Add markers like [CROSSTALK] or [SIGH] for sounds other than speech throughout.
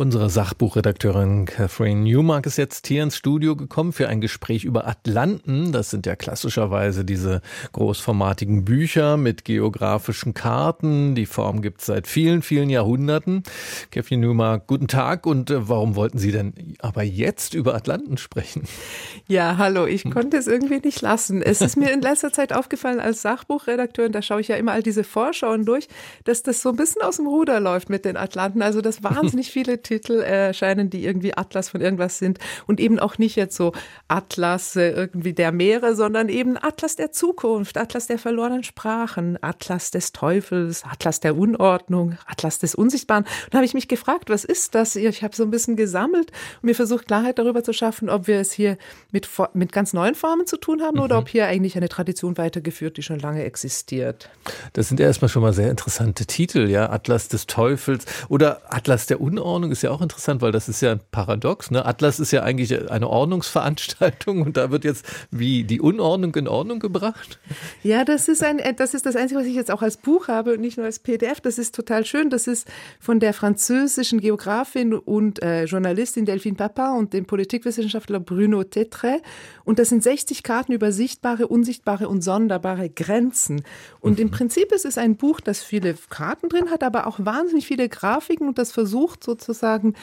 Unsere Sachbuchredakteurin Catherine Newmark ist jetzt hier ins Studio gekommen für ein Gespräch über Atlanten. Das sind ja klassischerweise diese großformatigen Bücher mit geografischen Karten. Die Form gibt es seit vielen, vielen Jahrhunderten. Catherine Newmark, guten Tag. Und äh, warum wollten Sie denn aber jetzt über Atlanten sprechen? Ja, hallo. Ich konnte es irgendwie nicht lassen. Es ist mir in letzter Zeit aufgefallen als Sachbuchredakteurin, da schaue ich ja immer all diese Vorschauen durch, dass das so ein bisschen aus dem Ruder läuft mit den Atlanten. Also, dass wahnsinnig [LAUGHS] viele Titel erscheinen, die irgendwie Atlas von irgendwas sind und eben auch nicht jetzt so Atlas äh, irgendwie der Meere, sondern eben Atlas der Zukunft, Atlas der verlorenen Sprachen, Atlas des Teufels, Atlas der Unordnung, Atlas des Unsichtbaren. Und da habe ich mich gefragt, was ist das? Ich habe so ein bisschen gesammelt und mir versucht, Klarheit darüber zu schaffen, ob wir es hier mit, mit ganz neuen Formen zu tun haben mhm. oder ob hier eigentlich eine Tradition weitergeführt, die schon lange existiert. Das sind erstmal schon mal sehr interessante Titel, ja. Atlas des Teufels oder Atlas der Unordnung ist ja auch interessant, weil das ist ja ein Paradox. Ne? Atlas ist ja eigentlich eine Ordnungsveranstaltung und da wird jetzt wie die Unordnung in Ordnung gebracht. Ja, das ist ein, das ist das Einzige, was ich jetzt auch als Buch habe und nicht nur als PDF. Das ist total schön. Das ist von der französischen Geografin und äh, Journalistin Delphine Papin und dem Politikwissenschaftler Bruno Tetre. Und das sind 60 Karten über sichtbare, unsichtbare und sonderbare Grenzen. Und mhm. im Prinzip ist es ein Buch, das viele Karten drin hat, aber auch wahnsinnig viele Grafiken und das versucht sozusagen sozusagen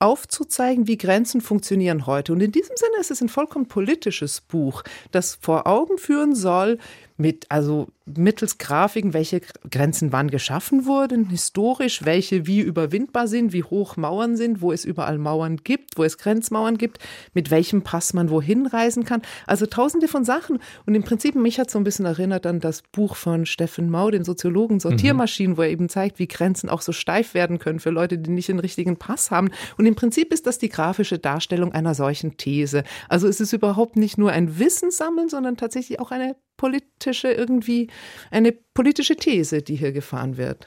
aufzuzeigen, wie Grenzen funktionieren heute. Und in diesem Sinne ist es ein vollkommen politisches Buch, das vor Augen führen soll, mit, also mittels Grafiken, welche Grenzen wann geschaffen wurden, historisch, welche wie überwindbar sind, wie hoch Mauern sind, wo es überall Mauern gibt, wo es Grenzmauern gibt, mit welchem Pass man wohin reisen kann. Also tausende von Sachen. Und im Prinzip, mich hat so ein bisschen erinnert an das Buch von Steffen Mau, den Soziologen Sortiermaschinen, mhm. wo er eben zeigt, wie Grenzen auch so steif werden können für Leute, die nicht den richtigen Pass haben. Und im Prinzip ist das die grafische Darstellung einer solchen These. Also es ist überhaupt nicht nur ein Wissenssammeln, sondern tatsächlich auch eine politische, irgendwie eine politische These, die hier gefahren wird.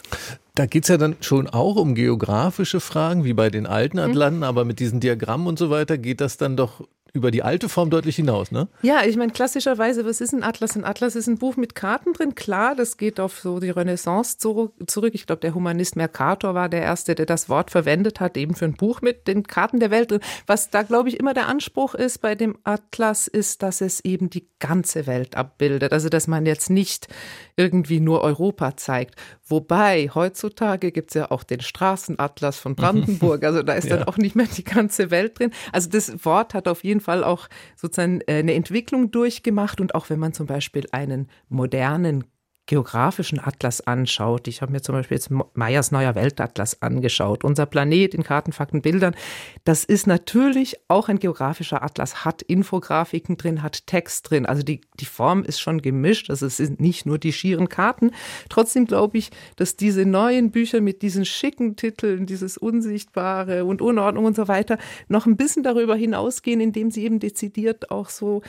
Da geht es ja dann schon auch um geografische Fragen, wie bei den alten. Atlanten, mhm. aber mit diesen Diagrammen und so weiter geht das dann doch über die alte Form deutlich hinaus, ne? Ja, ich meine, klassischerweise, was ist ein Atlas? Ein Atlas ist ein Buch mit Karten drin. Klar, das geht auf so die Renaissance zurück. Ich glaube, der Humanist Mercator war der Erste, der das Wort verwendet hat, eben für ein Buch mit den Karten der Welt drin. Was da, glaube ich, immer der Anspruch ist bei dem Atlas, ist, dass es eben die ganze Welt abbildet. Also, dass man jetzt nicht irgendwie nur Europa zeigt. Wobei, heutzutage gibt es ja auch den Straßenatlas von [LAUGHS] Brandenburg. Also, da ist ja. dann auch nicht mehr die ganze Welt drin. Also, das Wort hat auf jeden jeden Fall auch sozusagen äh, eine Entwicklung durchgemacht. Und auch wenn man zum Beispiel einen modernen geografischen Atlas anschaut. Ich habe mir zum Beispiel jetzt Meyers neuer Weltatlas angeschaut. Unser Planet in Karten, Fakten, Bildern. Das ist natürlich auch ein geografischer Atlas, hat Infografiken drin, hat Text drin. Also die, die Form ist schon gemischt. Also es sind nicht nur die schieren Karten. Trotzdem glaube ich, dass diese neuen Bücher mit diesen schicken Titeln, dieses Unsichtbare und Unordnung und so weiter, noch ein bisschen darüber hinausgehen, indem sie eben dezidiert auch so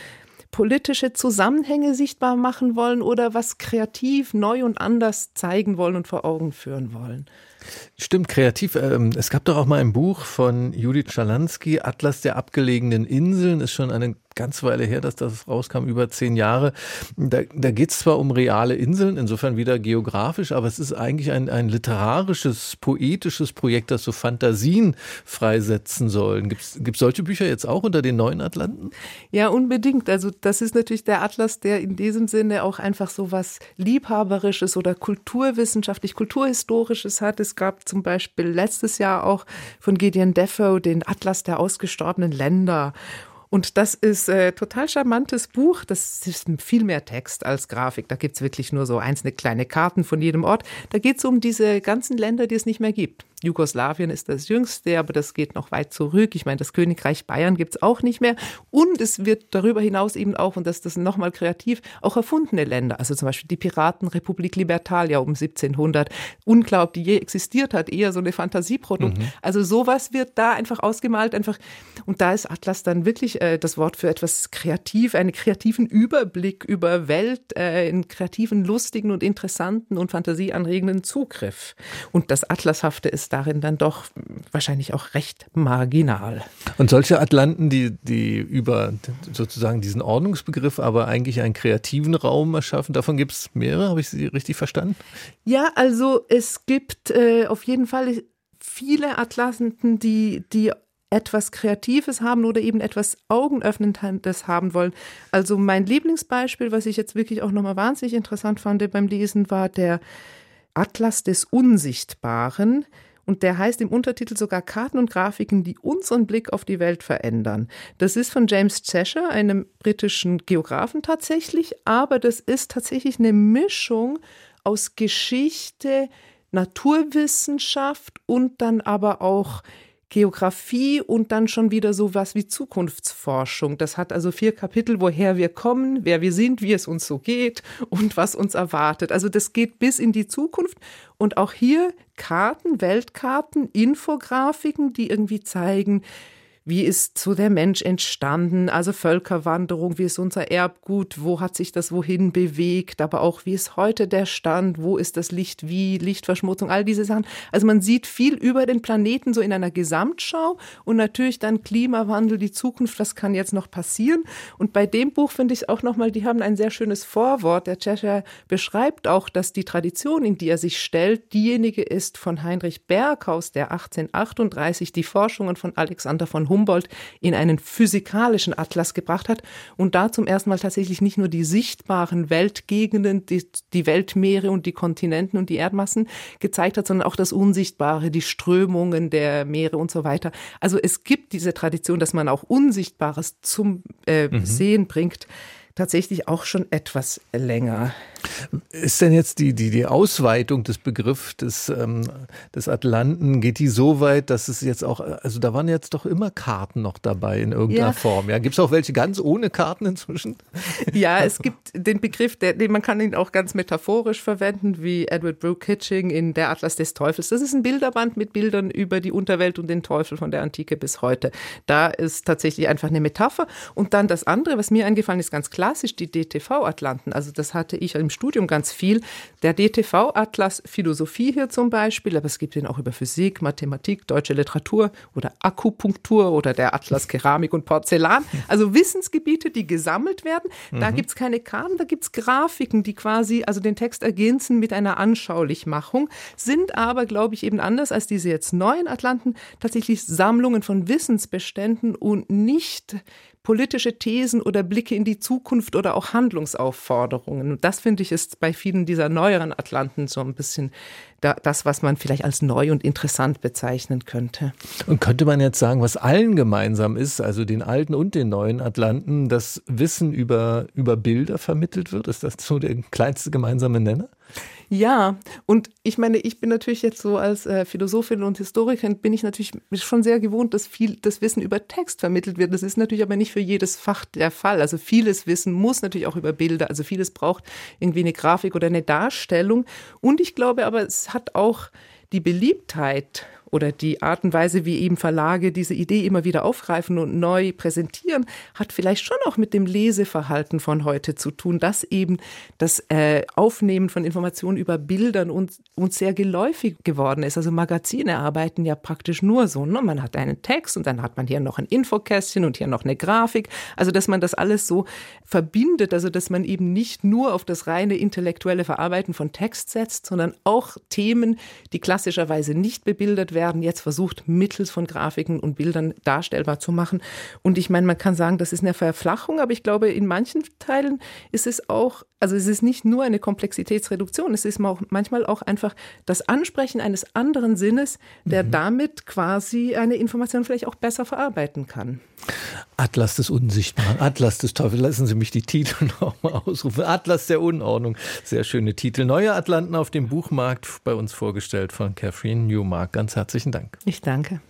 politische Zusammenhänge sichtbar machen wollen oder was kreativ, neu und anders zeigen wollen und vor Augen führen wollen. Stimmt, kreativ. Ähm, es gab doch auch mal ein Buch von Judith Schalansky, Atlas der abgelegenen Inseln, ist schon eine ganz Weile her, dass das rauskam, über zehn Jahre. Da, da geht es zwar um reale Inseln, insofern wieder geografisch, aber es ist eigentlich ein, ein literarisches, poetisches Projekt, das so Fantasien freisetzen soll. Gibt es solche Bücher jetzt auch unter den neuen Atlanten? Ja, unbedingt. Also das ist natürlich der Atlas, der in diesem Sinne auch einfach so was Liebhaberisches oder kulturwissenschaftlich, kulturhistorisches hat. Es gab zum Beispiel letztes Jahr auch von Gideon Defoe den Atlas der ausgestorbenen Länder. Und das ist äh, total charmantes Buch. Das ist viel mehr Text als Grafik. Da gibt's wirklich nur so einzelne kleine Karten von jedem Ort. Da geht's um diese ganzen Länder, die es nicht mehr gibt. Jugoslawien ist das jüngste, aber das geht noch weit zurück. Ich meine, das Königreich Bayern gibt's auch nicht mehr. Und es wird darüber hinaus eben auch, und das ist nochmal kreativ, auch erfundene Länder. Also zum Beispiel die Piratenrepublik Libertalia um 1700. Unklar, ob die je existiert hat, eher so eine Fantasieprodukt. Mhm. Also sowas wird da einfach ausgemalt, einfach. Und da ist Atlas dann wirklich äh, das Wort für etwas kreativ, einen kreativen Überblick über Welt, äh, einen kreativen, lustigen und interessanten und fantasieanregenden Zugriff. Und das Atlashafte ist ist darin dann doch wahrscheinlich auch recht marginal. Und solche Atlanten, die, die über sozusagen diesen Ordnungsbegriff, aber eigentlich einen kreativen Raum erschaffen, davon gibt es mehrere, habe ich Sie richtig verstanden? Ja, also es gibt äh, auf jeden Fall viele Atlanten, die, die etwas Kreatives haben oder eben etwas Augenöffnendes haben wollen. Also mein Lieblingsbeispiel, was ich jetzt wirklich auch nochmal wahnsinnig interessant fand beim Lesen, war der Atlas des Unsichtbaren. Und der heißt im Untertitel sogar Karten und Grafiken, die unseren Blick auf die Welt verändern. Das ist von James Cheshire, einem britischen Geografen tatsächlich, aber das ist tatsächlich eine Mischung aus Geschichte, Naturwissenschaft und dann aber auch Geografie und dann schon wieder so was wie Zukunftsforschung. Das hat also vier Kapitel, woher wir kommen, wer wir sind, wie es uns so geht und was uns erwartet. Also das geht bis in die Zukunft und auch hier Karten, Weltkarten, Infografiken, die irgendwie zeigen, wie ist so der Mensch entstanden, also Völkerwanderung, wie ist unser Erbgut, wo hat sich das wohin bewegt, aber auch wie ist heute der Stand, wo ist das Licht wie, Lichtverschmutzung, all diese Sachen. Also man sieht viel über den Planeten so in einer Gesamtschau und natürlich dann Klimawandel, die Zukunft, was kann jetzt noch passieren? Und bei dem Buch finde ich auch nochmal, die haben ein sehr schönes Vorwort. Der Cheshire beschreibt auch, dass die Tradition, in die er sich stellt, diejenige ist von Heinrich Berghaus, der 1838 die Forschungen von Alexander von Humboldt Humboldt in einen physikalischen Atlas gebracht hat und da zum ersten Mal tatsächlich nicht nur die sichtbaren Weltgegenden, die, die Weltmeere und die Kontinenten und die Erdmassen gezeigt hat, sondern auch das Unsichtbare, die Strömungen der Meere und so weiter. Also es gibt diese Tradition, dass man auch Unsichtbares zum äh, mhm. Sehen bringt tatsächlich auch schon etwas länger. Ist denn jetzt die, die, die Ausweitung des Begriffs des, ähm, des Atlanten, geht die so weit, dass es jetzt auch, also da waren jetzt doch immer Karten noch dabei in irgendeiner ja. Form. Ja, gibt es auch welche ganz ohne Karten inzwischen? [LAUGHS] Ja, es gibt den Begriff, der, den man kann ihn auch ganz metaphorisch verwenden, wie Edward Brooke Hitching in Der Atlas des Teufels. Das ist ein Bilderband mit Bildern über die Unterwelt und den Teufel von der Antike bis heute. Da ist tatsächlich einfach eine Metapher. Und dann das andere, was mir eingefallen ist, ganz klassisch, die DTV-Atlanten. Also das hatte ich im Studium ganz viel. Der DTV-Atlas Philosophie hier zum Beispiel, aber es gibt ihn auch über Physik, Mathematik, deutsche Literatur oder Akupunktur oder der Atlas [LAUGHS] Keramik und Porzellan. Also Wissensgebiete, die gesammelt werden. Da mhm. gibt es keine Karten, da gibt es Grafiken, die quasi also den Text ergänzen mit einer Anschaulichmachung, sind aber, glaube ich, eben anders als diese jetzt neuen Atlanten tatsächlich Sammlungen von Wissensbeständen und nicht politische Thesen oder Blicke in die Zukunft oder auch Handlungsaufforderungen. Und das finde ich ist bei vielen dieser neueren Atlanten so ein bisschen das, was man vielleicht als neu und interessant bezeichnen könnte. Und könnte man jetzt sagen, was allen gemeinsam ist, also den alten und den neuen Atlanten, dass Wissen über, über Bilder vermittelt wird? Ist das so der kleinste gemeinsame Nenner? Ja, und ich meine, ich bin natürlich jetzt so als äh, Philosophin und Historikerin bin ich natürlich schon sehr gewohnt, dass viel das Wissen über Text vermittelt wird. Das ist natürlich aber nicht für jedes Fach der Fall. Also vieles Wissen muss natürlich auch über Bilder, also vieles braucht irgendwie eine Grafik oder eine Darstellung. Und ich glaube aber, es hat auch die Beliebtheit oder die Art und Weise, wie eben Verlage diese Idee immer wieder aufgreifen und neu präsentieren, hat vielleicht schon auch mit dem Leseverhalten von heute zu tun, dass eben das äh, Aufnehmen von Informationen über Bildern uns, uns sehr geläufig geworden ist. Also Magazine arbeiten ja praktisch nur so. Ne? Man hat einen Text und dann hat man hier noch ein Infokästchen und hier noch eine Grafik. Also dass man das alles so verbindet, also dass man eben nicht nur auf das reine intellektuelle Verarbeiten von Text setzt, sondern auch Themen, die klassischerweise nicht bebildert werden, werden jetzt versucht, mittels von Grafiken und Bildern darstellbar zu machen. Und ich meine, man kann sagen, das ist eine Verflachung, aber ich glaube, in manchen Teilen ist es auch, also es ist nicht nur eine Komplexitätsreduktion, es ist manchmal auch einfach das Ansprechen eines anderen Sinnes, der mhm. damit quasi eine Information vielleicht auch besser verarbeiten kann. Atlas des Unsichtbaren, Atlas des Teufels, lassen Sie mich die Titel [LAUGHS] nochmal ausrufen. Atlas der Unordnung, sehr schöne Titel. Neue Atlanten auf dem Buchmarkt, bei uns vorgestellt von Catherine Newmark. Ganz herzlichen Dank. Ich danke.